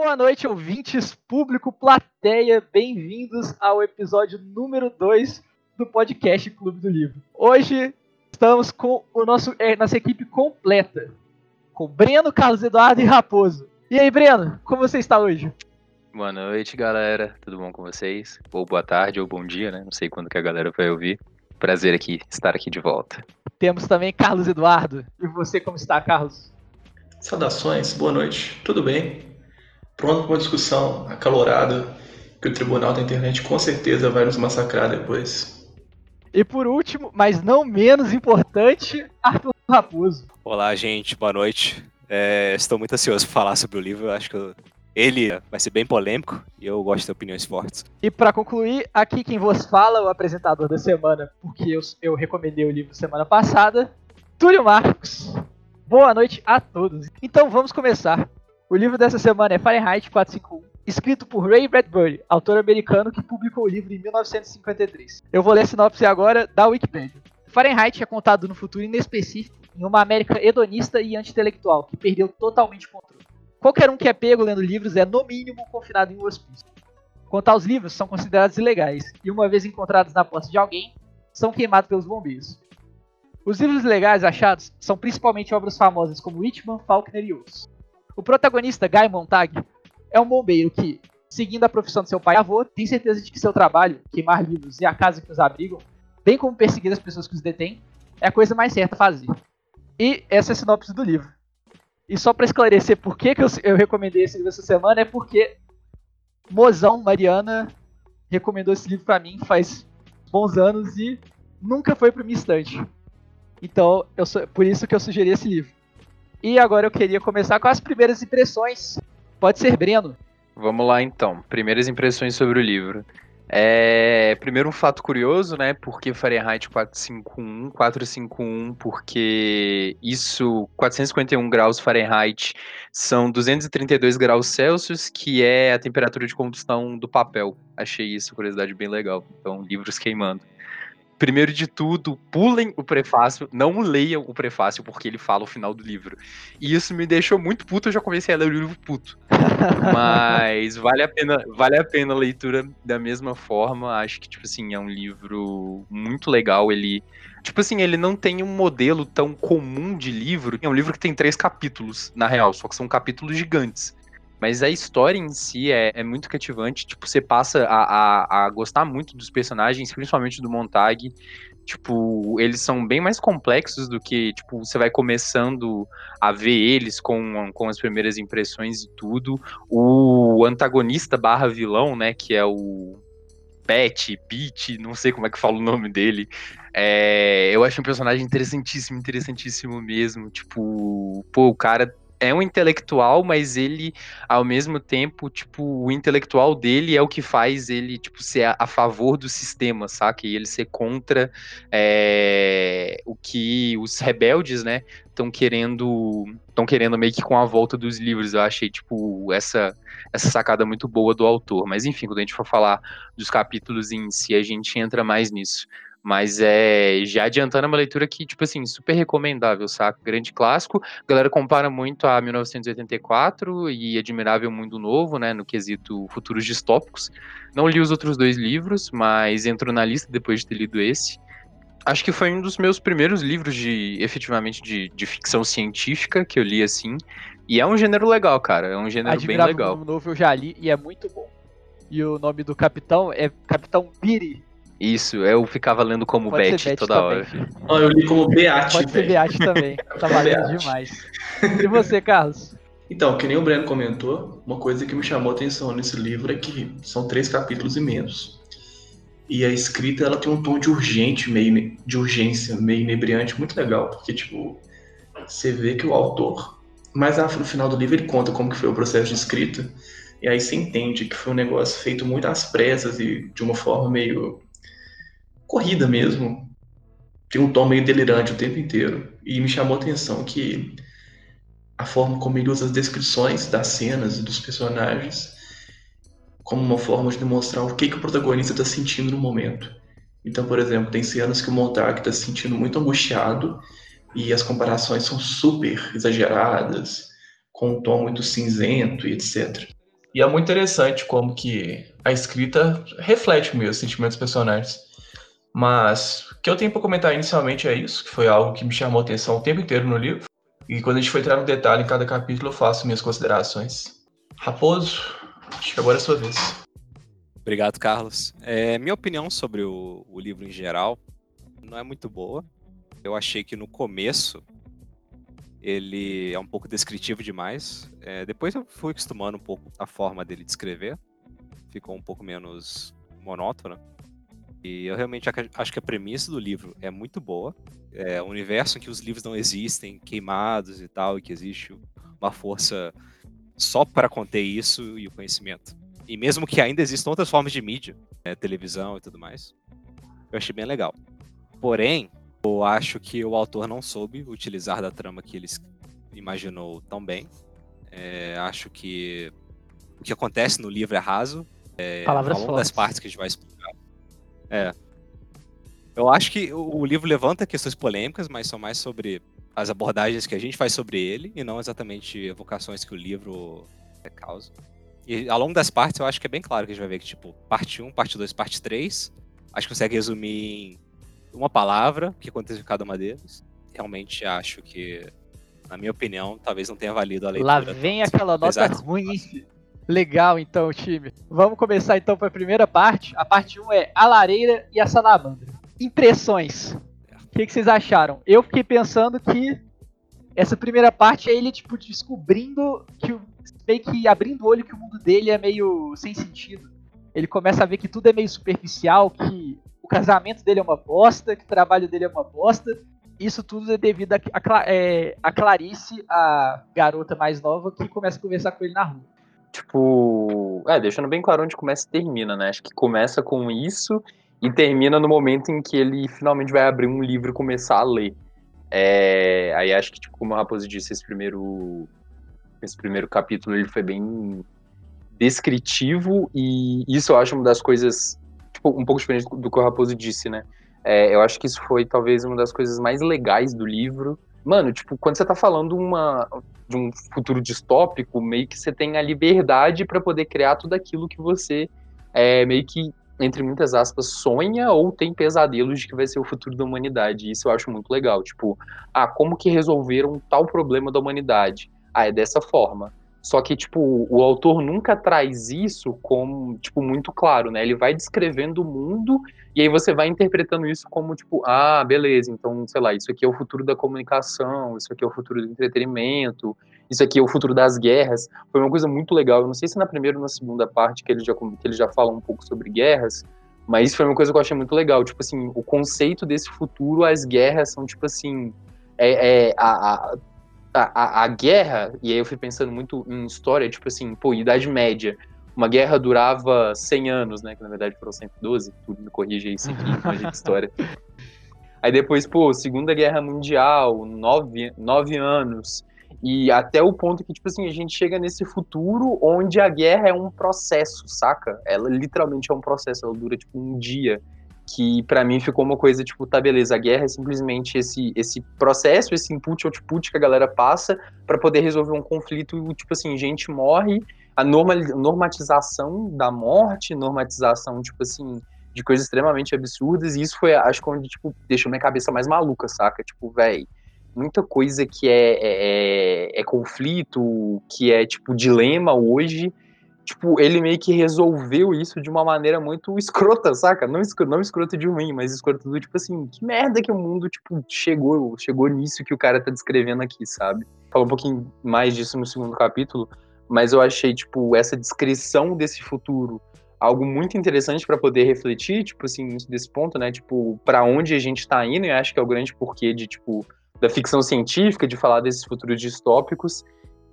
Boa noite, ouvintes, público, plateia, bem-vindos ao episódio número 2 do podcast Clube do Livro. Hoje estamos com o nosso, é, nossa equipe completa, com Breno, Carlos Eduardo e Raposo. E aí, Breno, como você está hoje? Boa noite, galera. Tudo bom com vocês? Ou boa tarde ou bom dia, né? Não sei quando que a galera vai ouvir. Prazer aqui, estar aqui de volta. Temos também Carlos Eduardo. E você, como está, Carlos? Saudações, boa noite. Tudo bem? Pronto para uma discussão acalorada que o Tribunal da Internet com certeza vai nos massacrar depois. E por último, mas não menos importante, Arthur Raposo. Olá, gente, boa noite. É, estou muito ansioso para falar sobre o livro. Eu acho que ele vai ser bem polêmico e eu gosto de opiniões fortes. E para concluir, aqui quem vos fala, o apresentador da semana, porque eu, eu recomendei o livro semana passada, Túlio Marcos. Boa noite a todos. Então vamos começar. O livro dessa semana é Fahrenheit 451, escrito por Ray Bradbury, autor americano que publicou o livro em 1953. Eu vou ler a sinopse agora da Wikipedia. Fahrenheit é contado no futuro inespecífico em uma América hedonista e anti-intelectual que perdeu totalmente o controle. Qualquer um que é pego lendo livros é, no mínimo, confinado em um hospício. Quanto aos livros, são considerados ilegais e, uma vez encontrados na posse de alguém, são queimados pelos bombeiros. Os livros ilegais achados são principalmente obras famosas como Whitman, Faulkner e outros. O protagonista, Guy Montag, é um bombeiro que, seguindo a profissão de seu pai e avô, tem certeza de que seu trabalho, queimar livros e a casa que os abrigam, bem como perseguir as pessoas que os detêm, é a coisa mais certa a fazer. E essa é a sinopse do livro. E só para esclarecer por que, que eu, eu recomendei esse livro essa semana, é porque Mozão Mariana recomendou esse livro para mim faz bons anos e nunca foi para minha estante. Então, eu, por isso que eu sugeri esse livro. E agora eu queria começar com as primeiras impressões. Pode ser, Breno. Vamos lá então. Primeiras impressões sobre o livro. É, primeiro um fato curioso, né? Porque Fahrenheit 451, 451, porque isso, 451 graus Fahrenheit são 232 graus Celsius, que é a temperatura de combustão do papel. Achei isso, curiosidade bem legal. Então, livros queimando primeiro de tudo, pulem o prefácio, não leiam o prefácio, porque ele fala o final do livro. E isso me deixou muito puto, eu já comecei a ler o livro puto. Mas vale a pena, vale a pena a leitura da mesma forma. Acho que, tipo assim, é um livro muito legal. Ele. Tipo assim, ele não tem um modelo tão comum de livro. É um livro que tem três capítulos, na real, só que são capítulos gigantes. Mas a história em si é, é muito cativante. Tipo, você passa a, a, a, gostar muito dos personagens, principalmente do Montag. Tipo, eles são bem mais complexos do que, tipo, você vai começando a ver eles com, com as primeiras impressões e tudo. O antagonista barra vilão, né, que é o Pet, Pete, não sei como é que fala o nome dele. É, eu acho um personagem interessantíssimo, interessantíssimo mesmo. Tipo, pô, o cara é um intelectual, mas ele, ao mesmo tempo, tipo, o intelectual dele é o que faz ele, tipo, ser a, a favor do sistema, saca? E ele ser contra é, o que os rebeldes, né, estão querendo, estão querendo meio que com a volta dos livros. Eu achei, tipo, essa, essa sacada muito boa do autor. Mas, enfim, quando a gente for falar dos capítulos em si, a gente entra mais nisso. Mas é já adiantando uma leitura que, tipo assim, super recomendável, saca? Grande clássico. A galera compara muito a 1984 e Admirável Mundo Novo, né? No quesito futuros distópicos. Não li os outros dois livros, mas entrou na lista depois de ter lido esse. Acho que foi um dos meus primeiros livros de, efetivamente, de, de ficção científica que eu li assim. E é um gênero legal, cara. É um gênero Admirável bem legal. Mundo Novo eu já li e é muito bom. E o nome do capitão é Capitão Piri. Isso, eu ficava lendo como Pode Beth toda também. hora. Oh, eu li como Beate. Pode ser Beate também. Tá valendo demais. E você, Carlos? Então, que nem o Breno comentou, uma coisa que me chamou a atenção nesse livro é que são três capítulos e menos. E a escrita ela tem um tom de urgente, meio de urgência, meio inebriante, muito legal, porque tipo, você vê que o autor, mais no final do livro ele conta como que foi o processo de escrita, e aí você entende que foi um negócio feito muito às pressas e de uma forma meio corrida mesmo. Tem um tom meio delirante o tempo inteiro. E me chamou a atenção que a forma como ele usa as descrições das cenas e dos personagens como uma forma de demonstrar o que, que o protagonista está sentindo no momento. Então, por exemplo, tem cenas que o Montag está se sentindo muito angustiado e as comparações são super exageradas, com um tom muito cinzento e etc. E é muito interessante como que a escrita reflete mesmo os sentimentos dos personagens. Mas o que eu tenho para comentar inicialmente é isso, que foi algo que me chamou atenção o tempo inteiro no livro. E quando a gente for entrar no detalhe em cada capítulo, eu faço minhas considerações. Raposo, acho que agora é a sua vez. Obrigado, Carlos. É, minha opinião sobre o, o livro em geral não é muito boa. Eu achei que no começo ele é um pouco descritivo demais. É, depois eu fui acostumando um pouco a forma dele de escrever. Ficou um pouco menos monótona. E eu realmente acho que a premissa do livro é muito boa. É um universo em que os livros não existem, queimados e tal, e que existe uma força só para conter isso e o conhecimento. E mesmo que ainda existam outras formas de mídia, né, televisão e tudo mais, eu achei bem legal. Porém, eu acho que o autor não soube utilizar da trama que ele imaginou tão bem. É, acho que o que acontece no livro é raso. É, Palavras ao longo das partes que a gente vai explicar. É. Eu acho que o livro levanta questões polêmicas, mas são mais sobre as abordagens que a gente faz sobre ele e não exatamente evocações que o livro causa. E ao longo das partes eu acho que é bem claro que a gente vai ver que, tipo, parte 1, parte 2, parte 3, acho que consegue resumir em uma palavra que aconteceu em cada uma deles. Realmente acho que, na minha opinião, talvez não tenha valido a leitura. Lá vem aquela nota ruim. Legal, então, time. Vamos começar então para a primeira parte. A parte 1 é a lareira e a salamandra. Impressões. O que, que, vocês acharam? Eu fiquei pensando que essa primeira parte é ele, tipo, descobrindo que meio que abrindo o olho que o mundo dele é meio sem sentido. Ele começa a ver que tudo é meio superficial, que o casamento dele é uma bosta, que o trabalho dele é uma bosta. Isso tudo é devido a, a, é, a Clarice, a garota mais nova, que começa a conversar com ele na rua. Tipo, é, deixando bem claro onde começa e termina, né? Acho que começa com isso e termina no momento em que ele finalmente vai abrir um livro e começar a ler. É, aí acho que, tipo, como a Raposo disse, esse primeiro, esse primeiro capítulo ele foi bem descritivo e isso eu acho uma das coisas tipo, um pouco diferente do que o Raposo disse, né? É, eu acho que isso foi talvez uma das coisas mais legais do livro. Mano, tipo, quando você tá falando uma, de um futuro distópico, meio que você tem a liberdade para poder criar tudo aquilo que você é, meio que, entre muitas aspas, sonha ou tem pesadelos de que vai ser o futuro da humanidade. Isso eu acho muito legal. Tipo, ah, como que resolveram tal problema da humanidade? Ah, é dessa forma. Só que, tipo, o autor nunca traz isso como, tipo, muito claro, né? Ele vai descrevendo o mundo e aí você vai interpretando isso como, tipo, ah, beleza, então, sei lá, isso aqui é o futuro da comunicação, isso aqui é o futuro do entretenimento, isso aqui é o futuro das guerras. Foi uma coisa muito legal. Eu não sei se na primeira ou na segunda parte que ele já, que ele já fala um pouco sobre guerras, mas isso foi uma coisa que eu achei muito legal. Tipo assim, o conceito desse futuro, as guerras são, tipo assim, é, é a, a a, a, guerra, e aí eu fui pensando muito em história, tipo assim, pô, Idade Média. Uma guerra durava 100 anos, né? Que na verdade foram 112, tudo me corrige aí, sempre de história. Aí depois, pô, Segunda Guerra Mundial, nove, nove anos. E até o ponto que, tipo assim, a gente chega nesse futuro onde a guerra é um processo, saca? Ela literalmente é um processo, ela dura, tipo, um dia que para mim ficou uma coisa tipo, tá beleza, a guerra é simplesmente esse esse processo, esse input output que a galera passa para poder resolver um conflito, tipo assim, gente morre, a normatização da morte, normatização tipo assim, de coisas extremamente absurdas, e isso foi acho que onde tipo deixou minha cabeça mais maluca, saca? Tipo, velho, muita coisa que é, é, é, é conflito, que é tipo dilema hoje, tipo, ele meio que resolveu isso de uma maneira muito escrota, saca? Não, escrota, não escrota de ruim, mas escrota do tipo assim, que merda que o mundo, tipo, chegou, chegou nisso que o cara tá descrevendo aqui, sabe? Fala um pouquinho mais disso no segundo capítulo, mas eu achei, tipo, essa descrição desse futuro algo muito interessante para poder refletir, tipo assim, desse ponto, né? Tipo, para onde a gente tá indo, e acho que é o grande porquê de, tipo, da ficção científica, de falar desses futuros distópicos,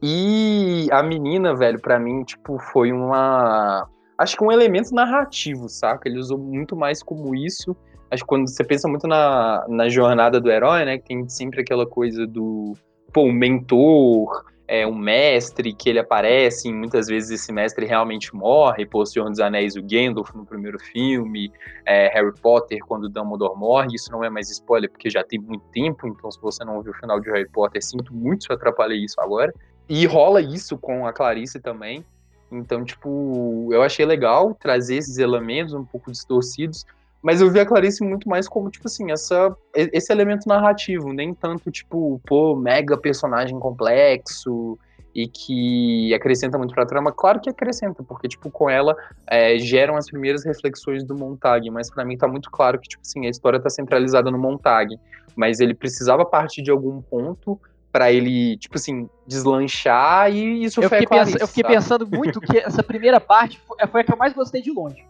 e a menina, velho, para mim, tipo, foi uma. Acho que um elemento narrativo, saca? Ele usou muito mais como isso. Acho que quando você pensa muito na, na jornada do herói, né? Que tem sempre aquela coisa do. Pô, um mentor, é, um mestre que ele aparece, e muitas vezes esse mestre realmente morre, pô, o Senhor dos Anéis, o Gandalf no primeiro filme, é, Harry Potter quando Dumbledore morre, isso não é mais spoiler porque já tem muito tempo, então se você não viu o final de Harry Potter, sinto muito se eu atrapalhei isso agora, e rola isso com a Clarice também. Então, tipo, eu achei legal trazer esses elementos um pouco distorcidos, mas eu vi a Clarice muito mais como, tipo assim, essa, esse elemento narrativo, nem tanto, tipo, pô, mega personagem complexo e que acrescenta muito pra trama. Claro que acrescenta, porque, tipo, com ela é, geram as primeiras reflexões do Montag, mas para mim tá muito claro que, tipo assim, a história tá centralizada no Montag, mas ele precisava partir de algum ponto para ele, tipo assim, deslanchar e isso eu foi fiquei, pensa, eu fiquei pensando muito que essa primeira parte foi, foi, a que eu mais gostei de longe.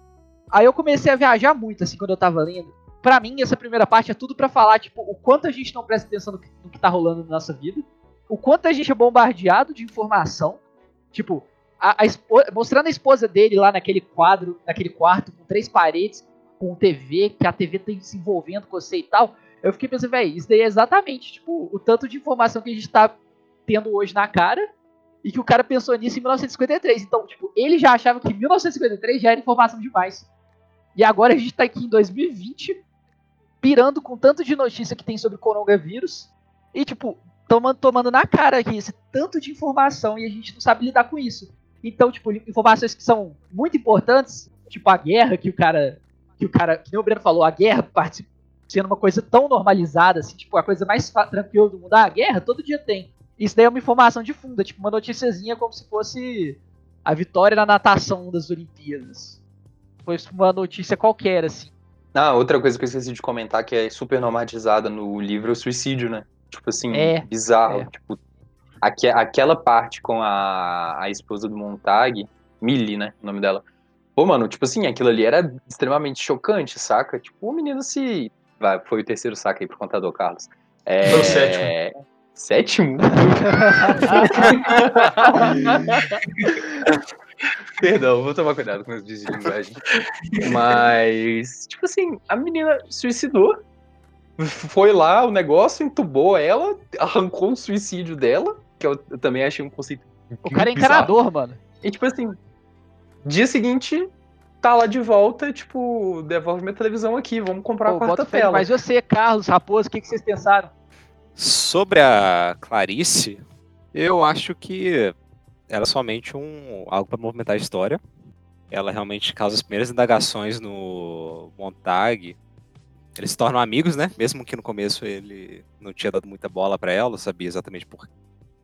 Aí eu comecei a viajar muito, assim, quando eu tava lendo. Pra mim, essa primeira parte é tudo para falar, tipo, o quanto a gente não presta atenção no que, no que tá rolando na nossa vida, o quanto a gente é bombardeado de informação, tipo, a, a mostrando a esposa dele lá naquele quadro, naquele quarto, com três paredes, com TV, que a TV tá se envolvendo com você e tal. Eu fiquei pensando, velho, isso daí é exatamente, tipo, o tanto de informação que a gente tá tendo hoje na cara e que o cara pensou nisso em 1953. Então, tipo, ele já achava que 1953 já era informação demais. E agora a gente tá aqui em 2020, pirando com tanto de notícia que tem sobre coronavírus e, tipo, tomando, tomando na cara aqui esse tanto de informação e a gente não sabe lidar com isso. Então, tipo, informações que são muito importantes, tipo a guerra que o cara, que o cara, que o Breno falou, a guerra participa sendo uma coisa tão normalizada, assim, tipo, a coisa mais tranquila do mundo. Ah, a guerra todo dia tem. Isso daí é uma informação de fundo, é tipo uma noticiazinha como se fosse a vitória na natação das Olimpíadas. Foi uma notícia qualquer, assim. Ah, outra coisa que eu esqueci de comentar que é super normatizada no livro é o suicídio, né? Tipo assim, é, bizarro. É. Tipo, aqu aquela parte com a, a esposa do Montag, Millie, né? O nome dela. Pô, mano, tipo assim, aquilo ali era extremamente chocante, saca? Tipo, o menino se Vai, foi o terceiro saque aí pro contador, Carlos. É... Foi o sétimo. Sétimo? Perdão, vou tomar cuidado com os de linguagem. Mas, tipo assim, a menina suicidou. Foi lá, o negócio entubou ela, arrancou o suicídio dela, que eu, eu também achei um conceito. O cara é encanador, mano. E tipo assim, dia seguinte, tá lá de volta, tipo, devolve minha televisão aqui, vamos comprar Pô, a quarta tela. Mas você, Carlos, Raposo, o que, que vocês pensaram? Sobre a Clarice, eu acho que ela é somente um algo para movimentar a história. Ela realmente causa as primeiras indagações no Montag. Eles se tornam amigos, né? Mesmo que no começo ele não tinha dado muita bola para ela, sabia exatamente por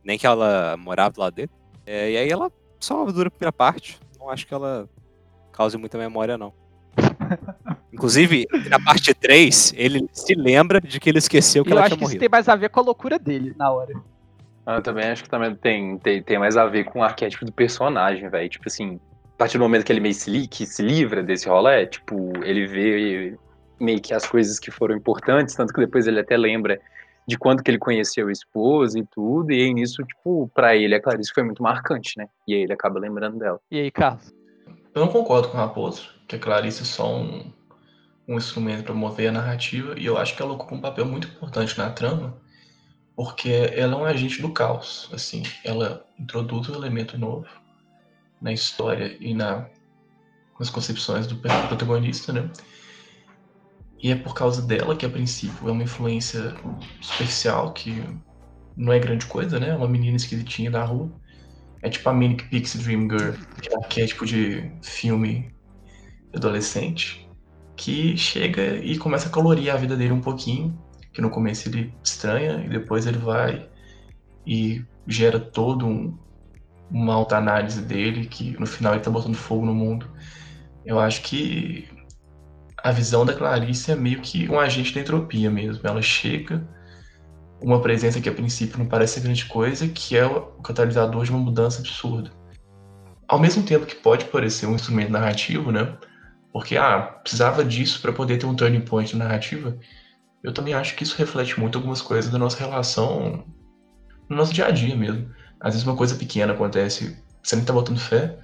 nem que ela morava do lado dele. É, e aí ela só dura a primeira parte. Não acho que ela cause muita memória, não. Inclusive, na parte 3, ele se lembra de que ele esqueceu que eu ela tinha morrido. Eu acho que isso tem mais a ver com a loucura dele na hora. Ah, eu também acho que também tem, tem, tem mais a ver com o arquétipo do personagem, velho. Tipo assim, a partir do momento que ele meio se, que se livra desse rolê, tipo, ele vê meio que as coisas que foram importantes, tanto que depois ele até lembra de quando que ele conheceu a esposa e tudo, e aí nisso, tipo, pra ele a Clarice foi muito marcante, né? E aí ele acaba lembrando dela. E aí, Carlos? Eu não concordo com o Raposo, que a Clarice é só um, um instrumento para mover a narrativa, e eu acho que ela ocupa um papel muito importante na trama, porque ela é um agente do caos. Assim, ela introduz um elemento novo na história e na, nas concepções do protagonista, né? E é por causa dela que, a princípio, é uma influência superficial, que não é grande coisa, né? É uma menina esquisitinha da rua. É tipo a Manic Pixie Dream Girl, que é arquétipo de filme adolescente, que chega e começa a colorir a vida dele um pouquinho, que no começo ele estranha e depois ele vai e gera todo um, uma alta análise dele, que no final ele tá botando fogo no mundo. Eu acho que a visão da Clarice é meio que um agente da entropia mesmo. Ela chega uma presença que a princípio não parece grande coisa, que é o catalisador de uma mudança absurda. Ao mesmo tempo que pode parecer um instrumento narrativo, né? Porque, ah, precisava disso para poder ter um turning point na narrativa. Eu também acho que isso reflete muito algumas coisas da nossa relação no nosso dia a dia mesmo. Às vezes uma coisa pequena acontece, você nem tá botando fé,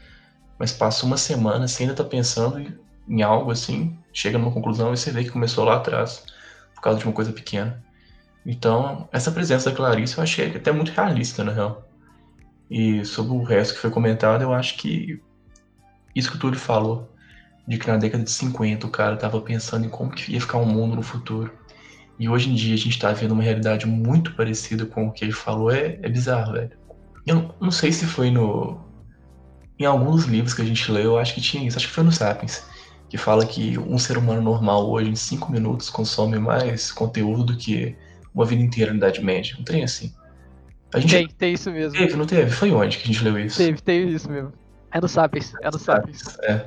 mas passa uma semana, você ainda tá pensando em algo assim, chega numa conclusão e você vê que começou lá atrás, por causa de uma coisa pequena. Então, essa presença da Clarice eu achei até muito realista, na real. E sobre o resto que foi comentado, eu acho que isso que o Túlio falou, de que na década de 50 o cara tava pensando em como que ia ficar o mundo no futuro. E hoje em dia a gente tá vendo uma realidade muito parecida com o que ele falou, é, é bizarro, velho. Eu não sei se foi no, em alguns livros que a gente leu, eu acho que tinha isso, acho que foi no Sapiens, que fala que um ser humano normal hoje, em cinco minutos, consome mais conteúdo do que uma vida inteira na Idade Média. Um trem assim. A gente tem, tem isso mesmo. Teve, não teve? Foi onde que a gente leu isso? Teve, teve isso mesmo. É no Sapiens, é no Sapiens. É.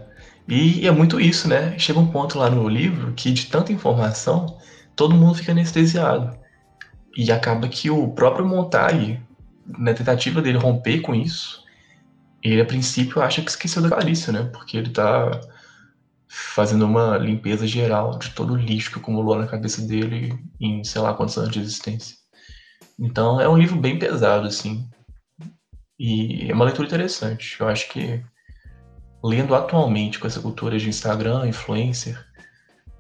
E é muito isso, né? Chega um ponto lá no livro que de tanta informação, todo mundo fica anestesiado. E acaba que o próprio Montag, na tentativa dele romper com isso, ele a princípio acha que esqueceu da Clarice, né? Porque ele tá fazendo uma limpeza geral de todo o lixo que acumulou na cabeça dele em sei lá quantos anos de existência. Então é um livro bem pesado, assim. E é uma leitura interessante. Eu acho que lendo atualmente com essa cultura de Instagram, influencer,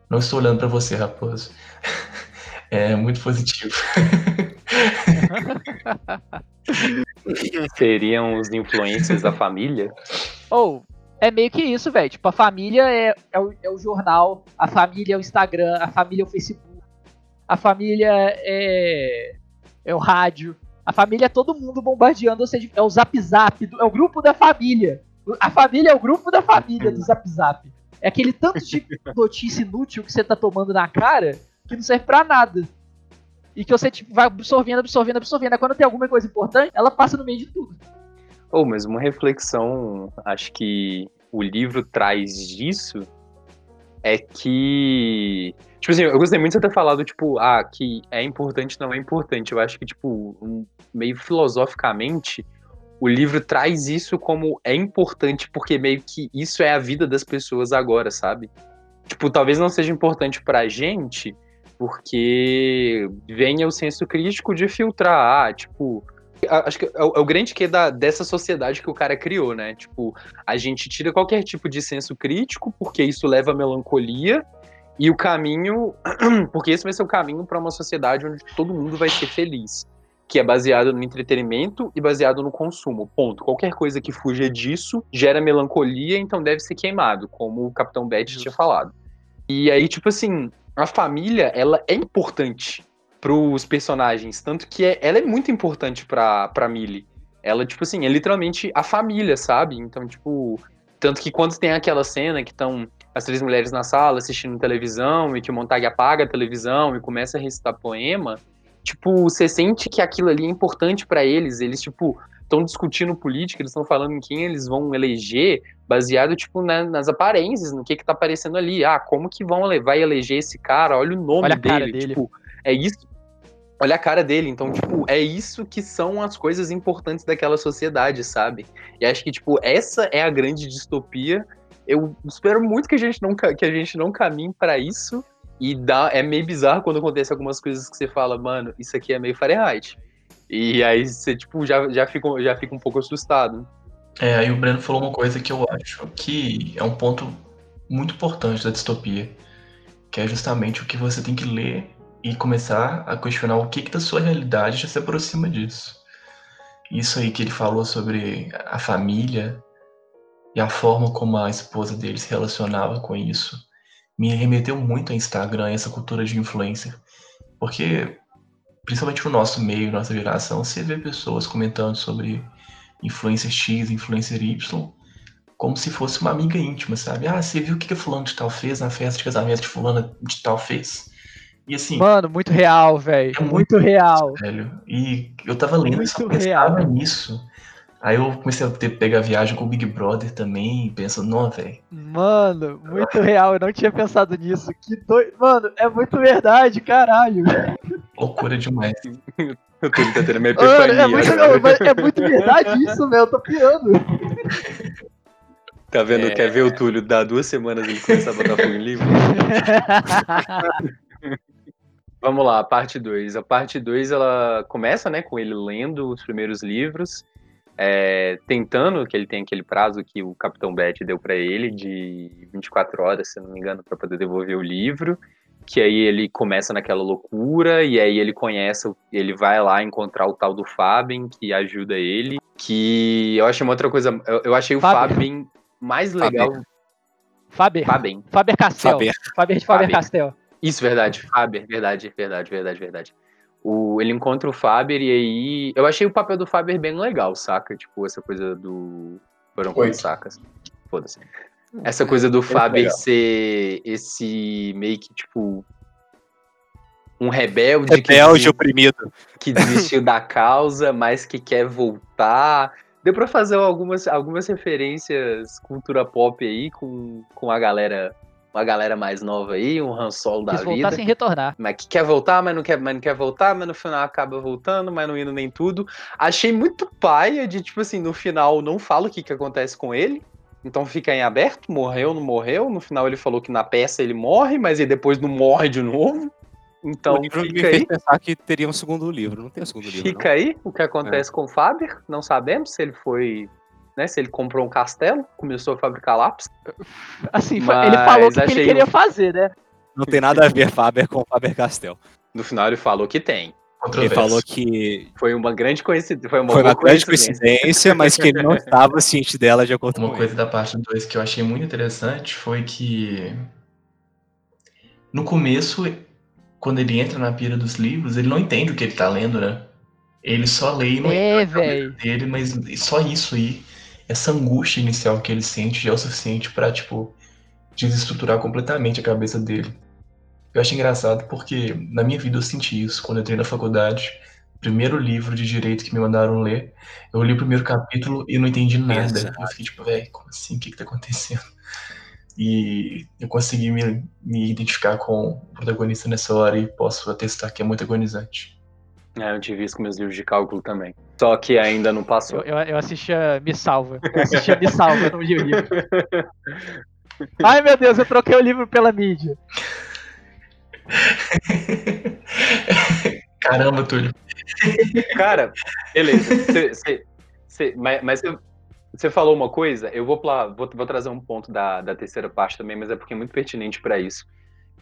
não estou olhando para você, raposo. É muito positivo. Seriam os influencers da família? Ou, oh, é meio que isso, velho. Tipo, a família é, é o, é, o, jornal, a família é o Instagram, a família é o Facebook, a família é, é o rádio, a família é todo mundo bombardeando, ou seja, é o Zap Zap, é o grupo da família. A família é o grupo da família do Zap Zap. É aquele tanto de notícia inútil que você tá tomando na cara que não serve pra nada. E que você tipo, vai absorvendo, absorvendo, absorvendo. Aí quando tem alguma coisa importante, ela passa no meio de tudo. Ou oh, mas uma reflexão, acho que o livro traz disso é que. Tipo assim, eu gostei muito de você ter falado, tipo, ah, que é importante, não é importante. Eu acho que, tipo, um, meio filosoficamente, o livro traz isso como é importante, porque meio que isso é a vida das pessoas agora, sabe? Tipo, talvez não seja importante pra gente, porque venha o senso crítico de filtrar, ah, tipo. Acho que é o, é o grande que da, dessa sociedade que o cara criou, né? Tipo, a gente tira qualquer tipo de senso crítico, porque isso leva à melancolia, e o caminho. Porque esse vai ser o caminho para uma sociedade onde todo mundo vai ser feliz que é baseado no entretenimento e baseado no consumo. Ponto. Qualquer coisa que fuja disso gera melancolia, então deve ser queimado, como o Capitão Betty tinha falado. E aí, tipo assim, a família, ela é importante pros personagens, tanto que é, ela é muito importante pra, pra Millie. Ela, tipo assim, é literalmente a família, sabe? Então, tipo, tanto que quando tem aquela cena que estão as três mulheres na sala assistindo televisão e que o Montag apaga a televisão e começa a recitar poema, tipo, você sente que aquilo ali é importante para eles, eles, tipo, estão discutindo política, eles estão falando em quem eles vão eleger, baseado, tipo, na, nas aparências, no que que tá aparecendo ali. Ah, como que vão levar e eleger esse cara? Olha o nome Olha dele. dele. Tipo, é isso. Olha a cara dele. Então, tipo, é isso que são as coisas importantes daquela sociedade, sabe? E acho que, tipo, essa é a grande distopia. Eu espero muito que a gente não, que a gente não caminhe para isso, e dá, é meio bizarro quando acontece algumas coisas que você fala, mano, isso aqui é meio Fahrenheit. E aí você, tipo, já, já, fica, já fica um pouco assustado. É, aí o Breno falou uma coisa que eu acho que é um ponto muito importante da distopia, que é justamente o que você tem que ler e começar a questionar o que, que da sua realidade já se aproxima disso. Isso aí que ele falou sobre a família e a forma como a esposa dele se relacionava com isso me remeteu muito a Instagram, essa cultura de influencer. Porque, principalmente no nosso meio, nossa geração, você vê pessoas comentando sobre influencer X, influencer Y, como se fosse uma amiga íntima, sabe? Ah, você viu o que, a fulano de tal fez na festa de casamento de fulana de tal fez? E assim. Mano, muito real, velho. É muito, muito real. Velho. E eu tava lendo, muito só pensava real. nisso. Aí eu comecei a ter, pegar viagem com o Big Brother também, pensando, não, velho. Mano, muito real, eu não tinha pensado nisso. Que doido. Mano, é muito verdade, caralho. Loucura demais. eu tô tentando minha epifania. é, muito, é muito verdade isso, velho, eu tô piando. Tá vendo? É... Quer ver o Túlio dar duas semanas ele começar a botar fogo em livro? Vamos lá, a parte 2. A parte 2 ela começa, né, com ele lendo os primeiros livros é, tentando, que ele tem aquele prazo que o Capitão Betty deu para ele de 24 horas, se não me engano, para poder devolver o livro. Que aí ele começa naquela loucura, e aí ele conhece, ele vai lá encontrar o tal do Fabin, que ajuda ele. Que eu achei uma outra coisa, eu, eu achei o Fabin mais legal. Faber. Faber. Faber Castell. Faber. Faber de Faber, Faber Castell. Isso, verdade. Faber, verdade, verdade, verdade, verdade. O, ele encontra o Faber e aí. Eu achei o papel do Faber bem legal, saca? Tipo, essa coisa do. Foram quantos sacas? Foda-se. Essa coisa do Faber legal. ser esse meio que, tipo. Um rebelde, que, Rebelde desi- oprimido. que desistiu da causa, mas que quer voltar. Deu pra fazer algumas, algumas referências cultura pop aí com, com a galera. Uma galera mais nova aí, um Han Solo da voltar vida. sem retornar. Mas que quer voltar, mas não quer, mas não quer voltar, mas no final acaba voltando, mas não indo nem tudo. Achei muito paia de, tipo assim, no final não fala o que, que acontece com ele. Então fica em aberto, morreu, não morreu. No final ele falou que na peça ele morre, mas ele depois não morre de novo. Então o livro me fica fez aí, pensar que teria um segundo livro. Não tem um segundo livro, fica aí o que acontece com o Faber. Não sabemos se ele foi. Né, se ele comprou um castelo, começou a fabricar lápis. Assim, Mas ele falou o que, que ele queria um- fazer, né? não. Tem nada a ver Faber com Faber Castell. No final ele falou que tem. Ele falou que Foi uma grande coincidência. Foi uma, foi uma grande coincidência. coincidência, mas que ele não estava ciente dela de acordo Uma com coisa da parte 2 que eu achei muito interessante foi que no começo, quando ele entra na pira dos livros, ele não entende o que ele tá lendo, né? Ele só lê e não É, velho. dele, mas só isso aí, essa angústia inicial que ele sente já é o suficiente pra, tipo, desestruturar completamente a cabeça dele. Eu acho engraçado porque na minha vida eu senti isso quando eu entrei na faculdade. Primeiro livro de direito que me mandaram ler, eu li o primeiro capítulo e não entendi nada. Exato. Eu fiquei tipo, velho, como assim? O que que tá acontecendo? E eu consegui me, me identificar com o protagonista nessa hora e posso atestar que é muito agonizante. É, eu tive isso com meus livros de cálculo também. Só que ainda não passou. Eu, eu, eu assistia Me Salva. Eu assistia Me Salva, não li o livro. Ai, meu Deus, eu troquei o livro pela mídia. Caramba, Túlio. Cara, beleza. Cê- cê- cê- mas mas você- você falou uma coisa, eu vou, vou, vou trazer um ponto da, da terceira parte também, mas é porque é muito pertinente pra isso.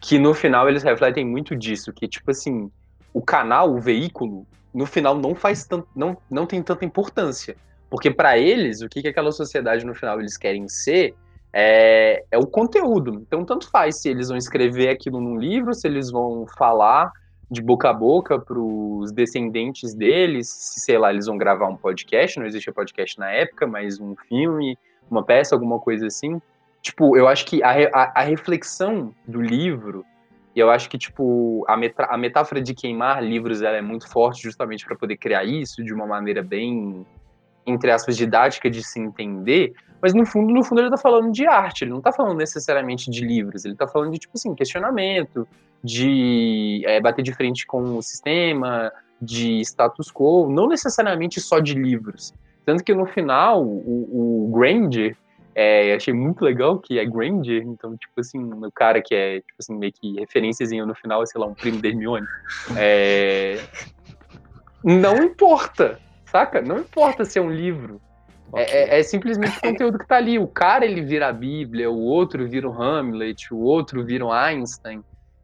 Que no final eles refletem muito disso, que tipo assim, o canal, o veículo, no final não faz tanto, não, não tem tanta importância. Porque pra eles, o que, que aquela sociedade no final eles querem ser é, é o conteúdo. Então, tanto faz se eles vão escrever aquilo num livro, se eles vão falar de boca a boca para os descendentes deles, se, sei lá, eles vão gravar um podcast, não existia podcast na época, mas um filme, uma peça, alguma coisa assim. Tipo, eu acho que a, a, a reflexão do livro, e eu acho que, tipo, a, a metáfora de queimar livros ela é muito forte justamente para poder criar isso de uma maneira bem, entre aspas, didática de se entender, mas no fundo, no fundo ele tá falando de arte, ele não tá falando necessariamente de livros, ele tá falando de, tipo assim, questionamento, de é, bater de frente com o sistema, de status quo, não necessariamente só de livros. Tanto que no final, o, o Granger, é, achei muito legal que é Granger, então, tipo assim, o cara que é, tipo assim, meio que referenciazinho no final, sei lá, um primo da Hermione. É, não importa, saca? Não importa se é um livro. É, é- é simplesmente o conteúdo que tá ali. O cara ele vira a Bíblia, o outro vira o Hamlet, o outro vira o Einstein.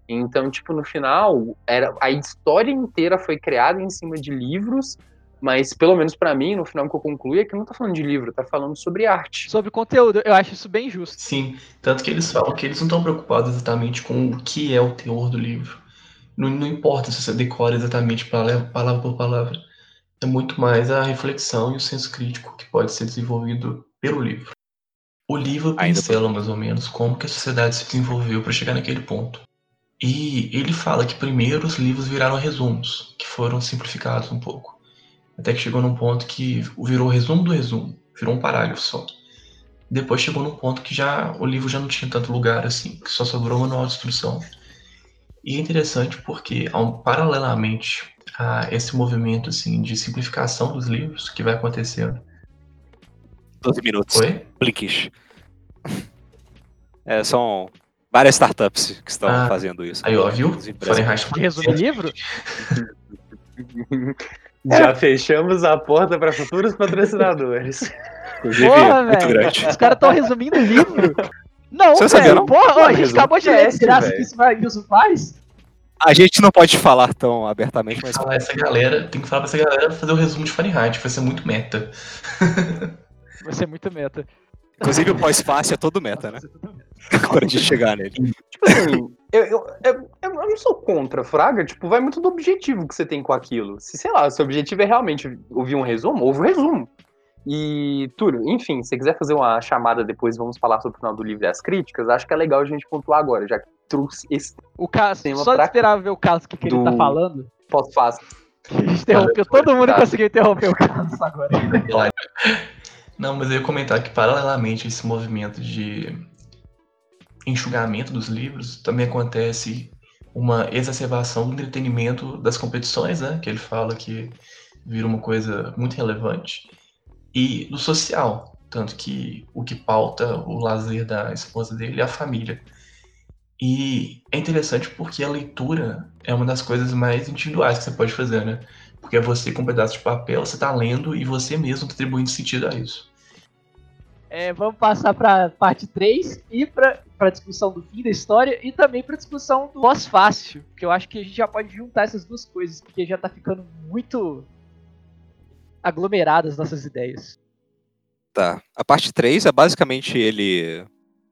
Então, tipo, no final, era a história inteira foi criada em cima de livros, mas pelo menos pra mim, no final que eu concluí, é que não tá falando de livro, tá falando sobre arte. Sobre conteúdo, eu acho isso bem justo. Sim, tanto que eles falam que eles não estão preocupados exatamente com o que é o teor do livro. Não, não importa se você decora exatamente palavra, palavra por palavra. É muito mais a reflexão e o senso crítico que pode ser desenvolvido pelo livro. O livro pincela mais ou menos como que a sociedade se desenvolveu para chegar naquele ponto. E ele fala que primeiro os livros viraram resumos, que foram simplificados um pouco. Até que chegou num ponto que virou o resumo do resumo, virou um parágrafo só. Depois chegou num ponto que já o livro já não tinha tanto lugar assim, que só sobrou manual de instrução. E é interessante porque, ao- paralelamente a esse movimento assim de simplificação dos livros que vai acontecendo. 12 minutos. Oi? Blinkish. É, são várias startups que estão Ah, fazendo isso. Aí, ó, viu? Fahrenheit De resumir livro? Já fechamos a porta para futuros patrocinadores. Inclusive, Porra, muito velho. grande. Os caras estão resumindo livro. Não, Você não velho. não? Porra, ó, a gente Resumo acabou de ler graça que isso vai- isso faz. A gente não pode falar tão abertamente, mas falar essa galera, tem que falar pra essa galera fazer o resumo de Fahrenheit, vai ser muito meta. Vai ser muito meta. inclusive o pós-fácil é todo meta, né? Agora de chegar nele. Tipo assim, eu, eu, eu, eu não sou contra, Fraga. Tipo, vai muito do objetivo que você tem com aquilo. Se, sei lá, se o objetivo é realmente ouvir um resumo, ouve o resumo. E, Túlio, enfim, se você quiser fazer uma chamada depois, vamos falar sobre o final do livro e as críticas, acho que é legal a gente pontuar agora, já que trouxe esse O Carlos, Tema só de pra- esperar ver o Carlos que, que ele do- tá falando. pós-fácil. A gente interrompeu, todo mundo conseguiu interromper o Carlos agora. Não, mas eu ia comentar que, paralelamente a esse movimento de enxugamento dos livros, também acontece uma exacerbação do entretenimento das competições, né? Que ele fala que vira uma coisa muito relevante. E do social, tanto que o que pauta o lazer da esposa dele é a família. E é interessante porque a leitura é uma das coisas mais individuais que você pode fazer, né? Porque é você com um pedaço de papel, você tá lendo e você mesmo tá atribuindo sentido a isso. É, vamos passar pra parte 3 e pra, pra discussão do fim da história e também pra discussão do pós-fácil. Que eu acho que a gente já pode juntar essas duas coisas, porque já tá ficando muito aglomeradas nossas ideias. Tá. A parte 3 é basicamente ele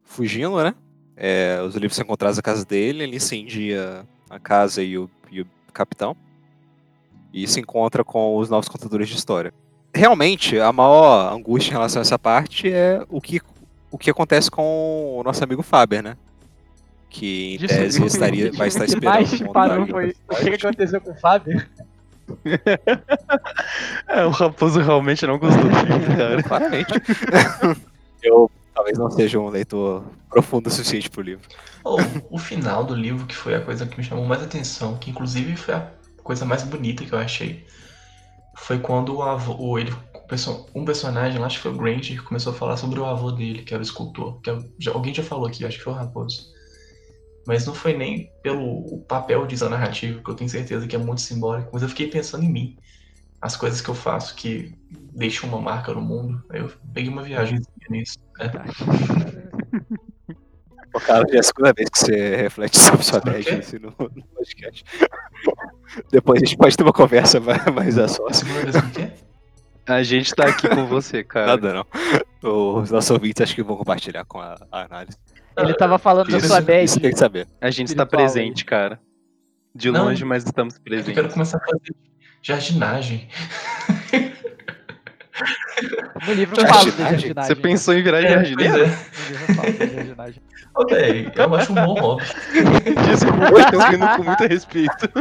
fugindo, né? É, os livros são encontrados na casa dele, ele incendia a casa e o, e o capitão. E se encontra com os novos contadores de história. Realmente, a maior angústia em relação a essa parte é o que, o que acontece com o nosso amigo Faber, né? Que em tese estaria, vai estar O que esperando. mais parou foi o que aconteceu com o Fábio. É, o Raposo realmente não gostou do livro, cara. Claramente. Eu talvez não seja um leitor profundo o suficiente pro livro. Oh, o final do livro, que foi a coisa que me chamou mais atenção, que inclusive foi a coisa mais bonita que eu achei, foi quando o avô, ele, um personagem acho que foi o Granger, começou a falar sobre o avô dele, que era o escultor. Que é alguém já falou aqui, acho que foi o Raposo. Mas não foi nem pelo o papel na narrativa, que eu tenho certeza que é muito simbólico, mas eu fiquei pensando em mim. As coisas que eu faço que deixam uma marca no mundo. Aí eu peguei uma viagem nisso. né? O cara, já é a segunda vez que você reflete sobre sua quê? assim, no podcast. Depois a gente pode ter uma conversa mais, a sós. Segunda vez que o quê? A gente tá aqui com você, cara. Nada não. Os nossos ouvintes acho que vão compartilhar com a, a análise. Ele tava falando da Isso- sua Isso bad. tem que saber. A gente está presente, cara. De Não. longe, mas estamos que eu quero presentes. começar a fazer jardinagem. No livro fala de Jardinagem? Você pensou em virar É, jardineiro? é. No livro fala de jardinagem. Ô, véi, eu acho um bom hobby. Desculpa, eu tô rindo com muito respeito.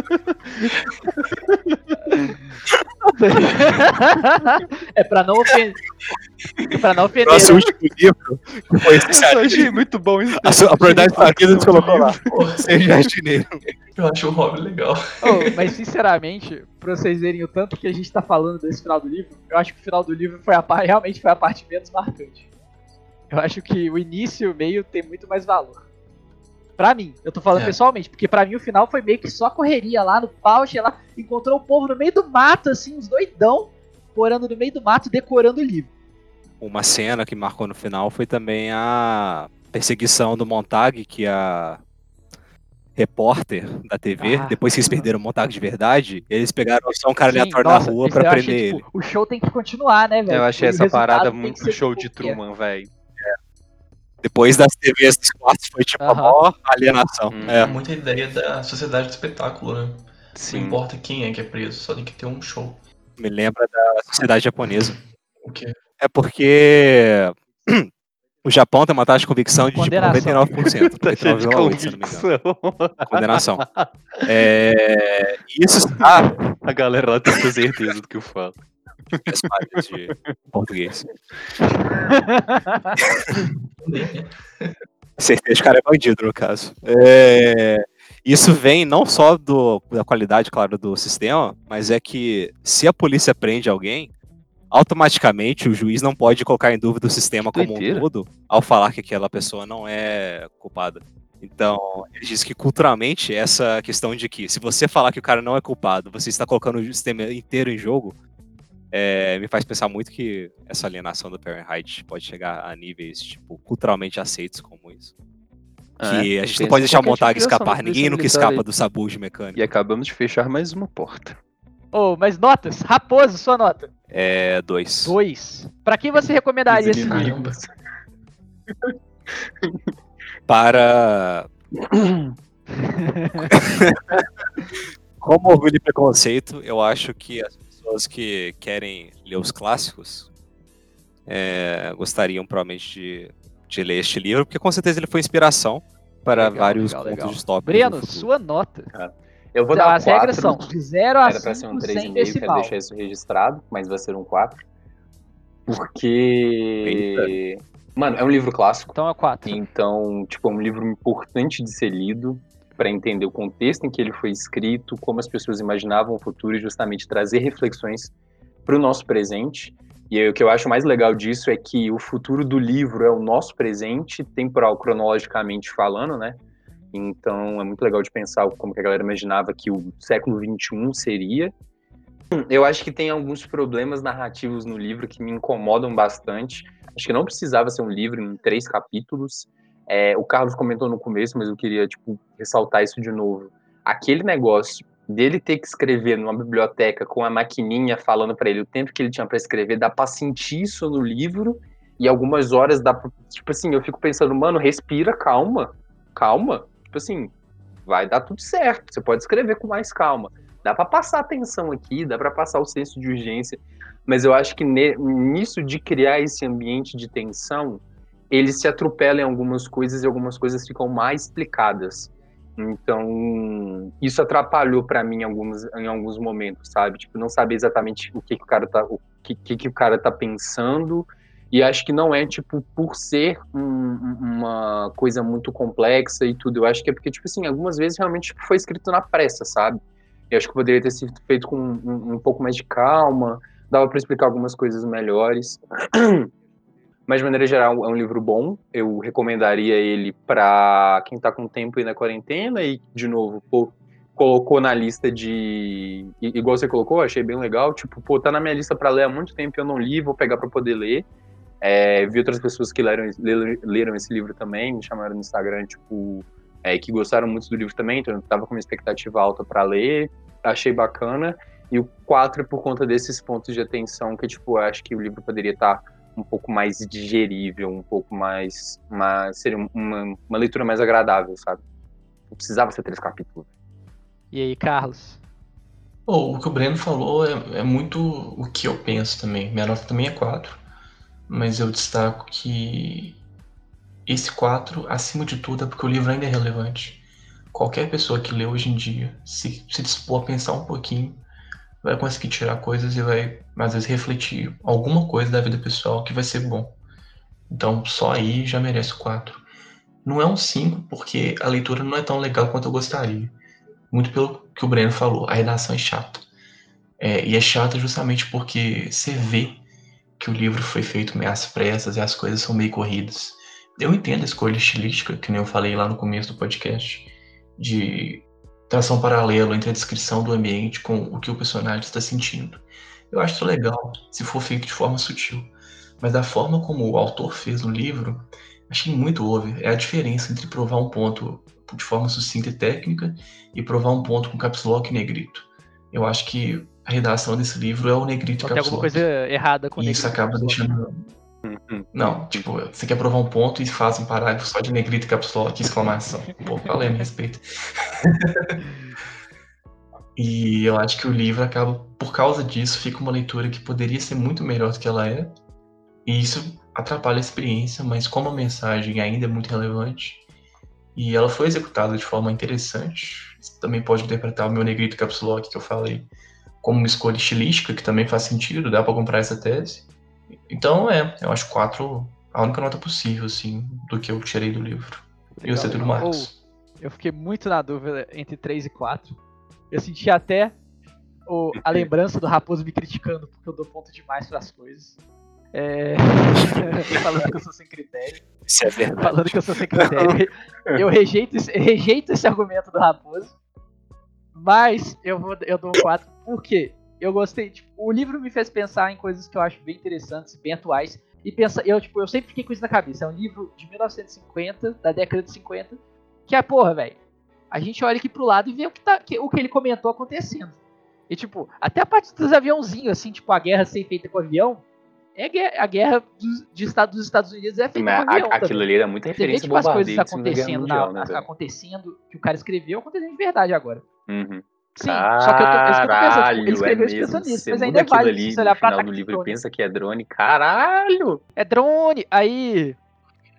é pra não ofender. É pra não ofender. Nosso né? último livro, que foi Eu só especial. achei muito bom isso. A, sua- a prioridade da vida nos colocou lá. Ser jardineiro. eu acho um hobby legal. Oh, mas sinceramente, pra vocês verem o tanto que a gente tá falando desse final do livro, eu acho que o final do livro foi a parte, realmente foi a parte menos marcante. Eu acho que o início e o meio tem muito mais valor. Pra mim, eu tô falando É. pessoalmente, porque pra mim o final foi meio que só correria lá no pau, chega lá, encontrou o povo no meio do mato, assim, uns doidão, morando no meio do mato, decorando o livro. Uma cena que marcou no final foi também a perseguição do Montag, que a repórter da TV, Ah. depois que eles perderam o Montag de verdade, eles pegaram só um cara Sim, aleatório nossa, na rua pra eu achei, prender tipo, ele. O show tem que continuar, né, velho? Eu achei O essa parada muito show de que é. Truman, velho. Depois das TVs dos quartos foi tipo a Aham. maior alienação. Hum. É É. muita ideia da sociedade do espetáculo, né? Não Sim. importa quem é que é preso, só tem que ter um show. Me lembra da sociedade japonesa. O quê? É porque o Japão tem uma taxa de convicção de tipo Condenação. 99%. Tá cheio de 99,8%, se eu não me engano. convicção. Condenação. É, Isso está A galera lá tem certeza do que eu falo. as páginas de português. Certeza que o cara é bandido, no caso. É, Isso vem não só do, da qualidade, claro, do sistema, mas é que se a polícia prende alguém, automaticamente o juiz não pode colocar em dúvida o sistema como um todo ao falar que aquela pessoa não é culpada. Então, ele diz que culturalmente essa questão de que se você falar que o cara não é culpado, você está colocando o sistema inteiro em jogo, é, me faz pensar muito que essa alienação do Fahrenheit pode chegar a níveis tipo culturalmente aceitos como isso. Que a gente não pode deixar o Montag escapar, ninguém nunca escapa do sabu de mecânica. E acabamos de fechar mais uma porta. Oh, mas notas, Raposo, sua nota. É dois. Dois. Pra quem você recomendaria esse? Caramba. Para como orgulho e preconceito, eu acho que as pessoas que querem ler os clássicos é, gostariam provavelmente de, de ler este livro, porque com certeza ele foi inspiração para Legal, vários legal, legal. distópicos. Breno, sua nota. Eu vou Então, dar as regras 4. são de 0 a Era pra ser 5 um sem 3,5, quero deixar isso registrado, mas vai ser um 4. Porque. Mano, é um livro clássico. Então é 4. Então, tipo, é um livro importante de ser lido para entender o contexto em que ele foi escrito, como as pessoas imaginavam o futuro e justamente trazer reflexões para o nosso presente. E aí, o que eu acho mais legal disso é que o futuro do livro é o nosso presente, temporal, cronologicamente falando, né? Então, é muito legal de pensar como que a galera imaginava que o século XXI seria. Eu acho que tem alguns problemas narrativos no livro que me incomodam bastante. Acho que não precisava ser um livro em três capítulos. É, o Carlos comentou no começo, mas eu queria tipo ressaltar isso de novo. Aquele negócio dele ter que escrever numa biblioteca com a maquininha falando para ele o tempo que ele tinha para escrever, dá para sentir isso no livro. E algumas horas dá pra, tipo assim, eu fico pensando, mano, respira, calma, calma. Tipo assim, vai dar tudo certo. Você pode escrever com mais calma. Dá para passar atenção aqui, dá para passar o senso de urgência. Mas eu acho que nisso de criar esse ambiente de tensão, ele se atropela em algumas coisas e algumas coisas ficam mais explicadas. Então, isso atrapalhou para mim em alguns, em alguns momentos, sabe? Tipo, não saber exatamente o que, que o cara tá, o que, que, que o cara tá pensando. E acho que não é, tipo, por ser um- uma coisa muito complexa e tudo. Eu acho que é porque, tipo assim, algumas vezes realmente tipo, foi escrito na pressa, sabe? Eu acho que poderia ter sido feito com um, um pouco mais de calma, dava para explicar algumas coisas melhores. Mas, de maneira geral, é um livro bom. Eu recomendaria ele para quem tá com tempo aí na quarentena e, de novo, pô, colocou na lista de. Igual você colocou, achei bem legal. Tipo, pô, tá na minha lista para ler há muito tempo e eu não li, vou pegar para poder ler. É, vi outras pessoas que leram, leram, leram esse livro também, me chamaram no Instagram, tipo, é, que gostaram muito do livro também, então eu tava com uma expectativa alta para ler, achei bacana. E o 4 é por conta desses pontos de atenção que, tipo, eu acho que o livro poderia estar um pouco mais digerível, um pouco mais. Uma, seria uma, uma leitura mais agradável, sabe? Não precisava ser três capítulos. E aí, Carlos? Pô, o que o Breno falou é, é muito o que eu penso também. Minha nota também é 4, mas eu destaco que esse 4, acima de tudo, é porque o livro ainda é relevante. Qualquer pessoa que lê hoje em dia, se, se dispor a pensar um pouquinho, vai conseguir tirar coisas e vai, às vezes, refletir alguma coisa da vida pessoal que vai ser bom. Então, só aí já merece o 4. Não é um 5, porque a leitura não é tão legal quanto eu gostaria. Muito pelo que o Breno falou, a redação é chata. É, e é chata justamente porque você vê que o livro foi feito meio às pressas e as coisas são meio corridas. Eu entendo a escolha estilística, que nem eu falei lá no começo do podcast, de tração paralelo entre a descrição do ambiente com o que o personagem está sentindo. Eu acho legal, se for feito de forma sutil. Mas da forma como o autor fez no livro, achei muito over. É a diferença entre provar um ponto de forma sucinta e técnica e provar um ponto com caps lock negrito. Eu acho que a redação desse livro é o negrito e tem alguma coisa errada com E isso acaba deixando. Uhum. Não, tipo, você quer provar um ponto e faz um parágrafo só de negrito e caps lock exclamação. Pô, falei, me respeita. E eu acho que o livro acaba, por causa disso, fica uma leitura que poderia ser muito melhor do que ela é. E isso atrapalha a experiência, mas como a mensagem ainda é muito relevante e ela foi executada de forma interessante, você também pode interpretar o meu negrito caps lock que eu falei como uma escolha estilística, que também faz sentido, dá pra comprar essa tese. Então é, eu acho quatro a única nota possível, assim, do que eu tirei do livro. E você, Legal. Marcos? Eu fiquei muito na dúvida entre 3 e 4. Eu senti até o- a lembrança do Raposo me criticando porque eu dou ponto demais pras coisas. É... falando que eu sou sem critério. Isso é verdade. Falando que eu sou sem critério. Eu rejeito esse, rejeito esse argumento do Raposo. Mas eu, vou, eu dou um 4 porque eu gostei. Tipo, o livro me fez pensar em coisas que eu acho bem interessantes, bem atuais. E pensa, eu, tipo, eu sempre fiquei com isso na cabeça. É um livro de 1950, da década de 50. Que é, porra, velho. A gente olha aqui pro lado e vê o que, tá, que- o que ele comentou acontecendo. E, tipo, até a parte dos aviãozinhos, assim, tipo, a guerra ser feita com avião. É a guerra dos, de Estado, dos Estados Unidos é feita Mas com avião. a- aquilo ali era muita Você vê, referência tipo, as coisas acontecendo, Mundial, na- né, acontecendo, que o cara escreveu, acontecendo de verdade agora. Uhum. Sim, só que eu tô, é isso que eu tô pensando, tipo, ele Caralho, escreveu é mesmo. nisso, Você mas ainda é válido ali se você olhar no pra final do livro e drone. pensa que é drone. Caralho! É drone, aí.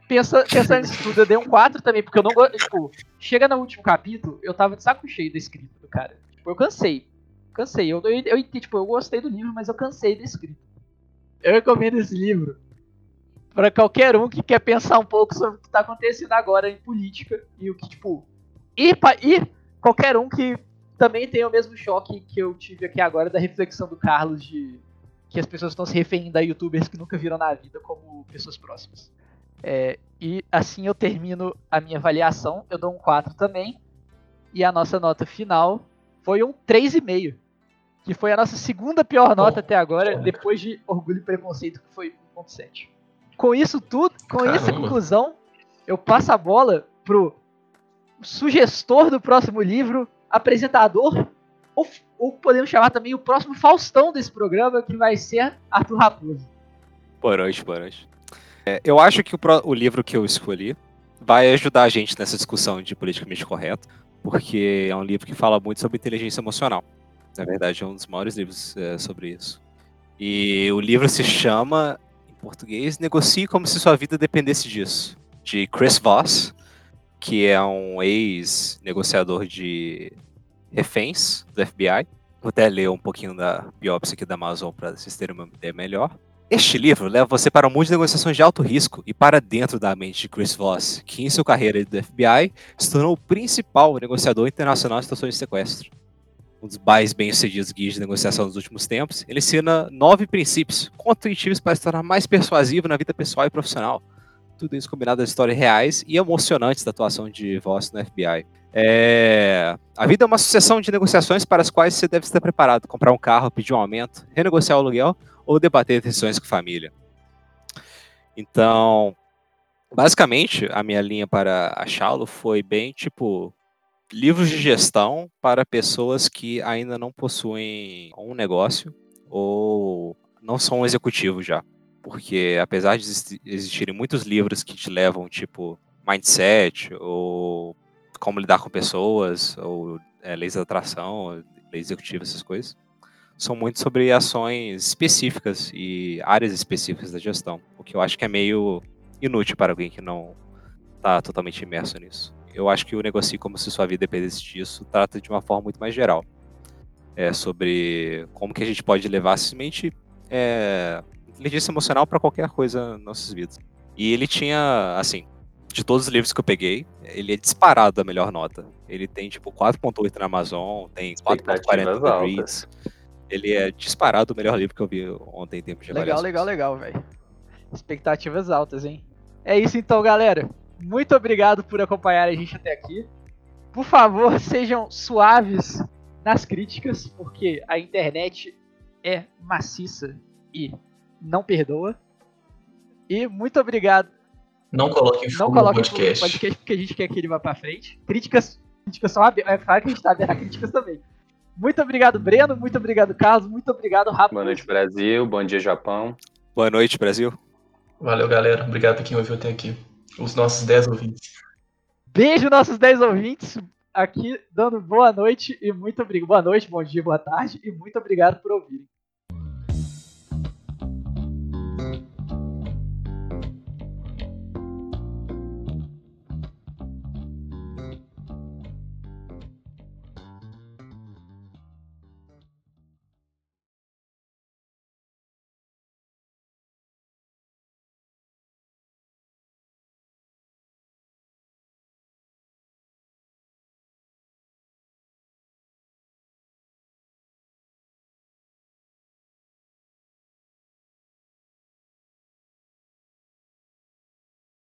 Pensa, pensando nisso tudo, eu dei um 4 também, porque eu não gosto. Tipo, chega no último capítulo, eu tava de saco cheio da escrita do cara. Tipo, eu cansei. Cansei. Eu, eu, eu, tipo, eu gostei do livro, mas eu cansei da escrita. Eu recomendo esse livro pra qualquer um que quer pensar um pouco sobre o que tá acontecendo agora em política e o que, tipo. E, pa- e qualquer um que também tem o mesmo choque que eu tive aqui agora da reflexão do Carlos de que as pessoas estão se referindo a youtubers que nunca viram na vida como pessoas próximas. É, e assim eu termino a minha avaliação. Eu dou um 4 também. E a nossa nota final foi um 3,5. Que foi a nossa segunda pior nota até agora, depois de Orgulho e Preconceito, que foi 1.7. Com isso tudo, com essa Caramba. conclusão, eu passo a bola pro sugestor do próximo livro, apresentador, ou, ou podemos chamar também o próximo Faustão desse programa, que vai ser Arthur Raposo. Boa noite. É, eu acho que o, o livro que eu escolhi vai ajudar a gente nessa discussão de politicamente correto, porque é um livro que fala muito sobre inteligência emocional. Na verdade, é um dos maiores livros é, sobre isso. E o livro se chama, em português, Negocie como se sua vida dependesse disso, de Chris Voss, que é um ex-negociador de reféns do FBI. Vou até ler um pouquinho da biópsia aqui da Amazon para vocês terem uma ideia melhor. Este livro leva você para um mundo de negociações de alto risco e para dentro da mente de Chris Voss, que em sua carreira do FBI se tornou o principal negociador internacional de situações de sequestro. Um dos mais bem-sucedidos guias de negociação dos últimos tempos, ele ensina nove princípios contra-intuitivos para se tornar mais persuasivo na vida pessoal e profissional. Tudo isso combinado às histórias reais e emocionantes da atuação de Voss no FBI. É... A vida é uma sucessão de negociações para as quais você deve estar preparado. Comprar um carro, pedir um aumento, renegociar o aluguel ou debater decisões com a família. Então, basicamente, a minha linha para achá-lo foi bem tipo livros de gestão para pessoas que ainda não possuem um negócio ou não são um executivo já. Porque apesar de existi- existirem muitos livros que te levam, tipo, mindset, ou como lidar com pessoas, ou é, leis da atração, leis executivas, essas coisas, são muito sobre ações específicas e áreas específicas da gestão. O que eu acho que é meio inútil para alguém que não está totalmente imerso nisso. Eu acho que o Negocie como se sua vida dependesse disso trata de uma forma muito mais geral. É sobre como que a gente pode levar simplesmente é, inteligência emocional para qualquer coisa nas nossas vidas. E ele tinha, assim, de todos os livros que eu peguei, ele é disparado a melhor nota. Ele tem tipo 4.8 na Amazon, tem 4.40 Expectativas no altas. Goodreads. Ele é disparado o melhor livro que eu vi ontem em tempo de Legal, legal, legal, velho. Expectativas altas, hein? É isso então, galera. Muito obrigado por acompanhar a gente até aqui. Por favor, sejam suaves nas críticas, porque a internet é maciça e não perdoa. E muito obrigado. Não coloquem Não fogo no fogo no podcast. podcast porque a gente quer que ele vá pra frente. Críticas, críticas são abertas. É claro que a gente tá aberto a críticas também. Muito obrigado, Breno. Muito obrigado, Carlos. Muito obrigado, Rafa. Boa noite, Brasil. Bom dia, Japão. Boa noite, Brasil. Valeu, galera. Obrigado por quem ouviu até aqui. Os nossos 10 ouvintes. Beijo, nossos 10 ouvintes. Aqui dando boa noite e muito obrigado. Boa noite, bom dia, boa tarde e muito obrigado por ouvirem.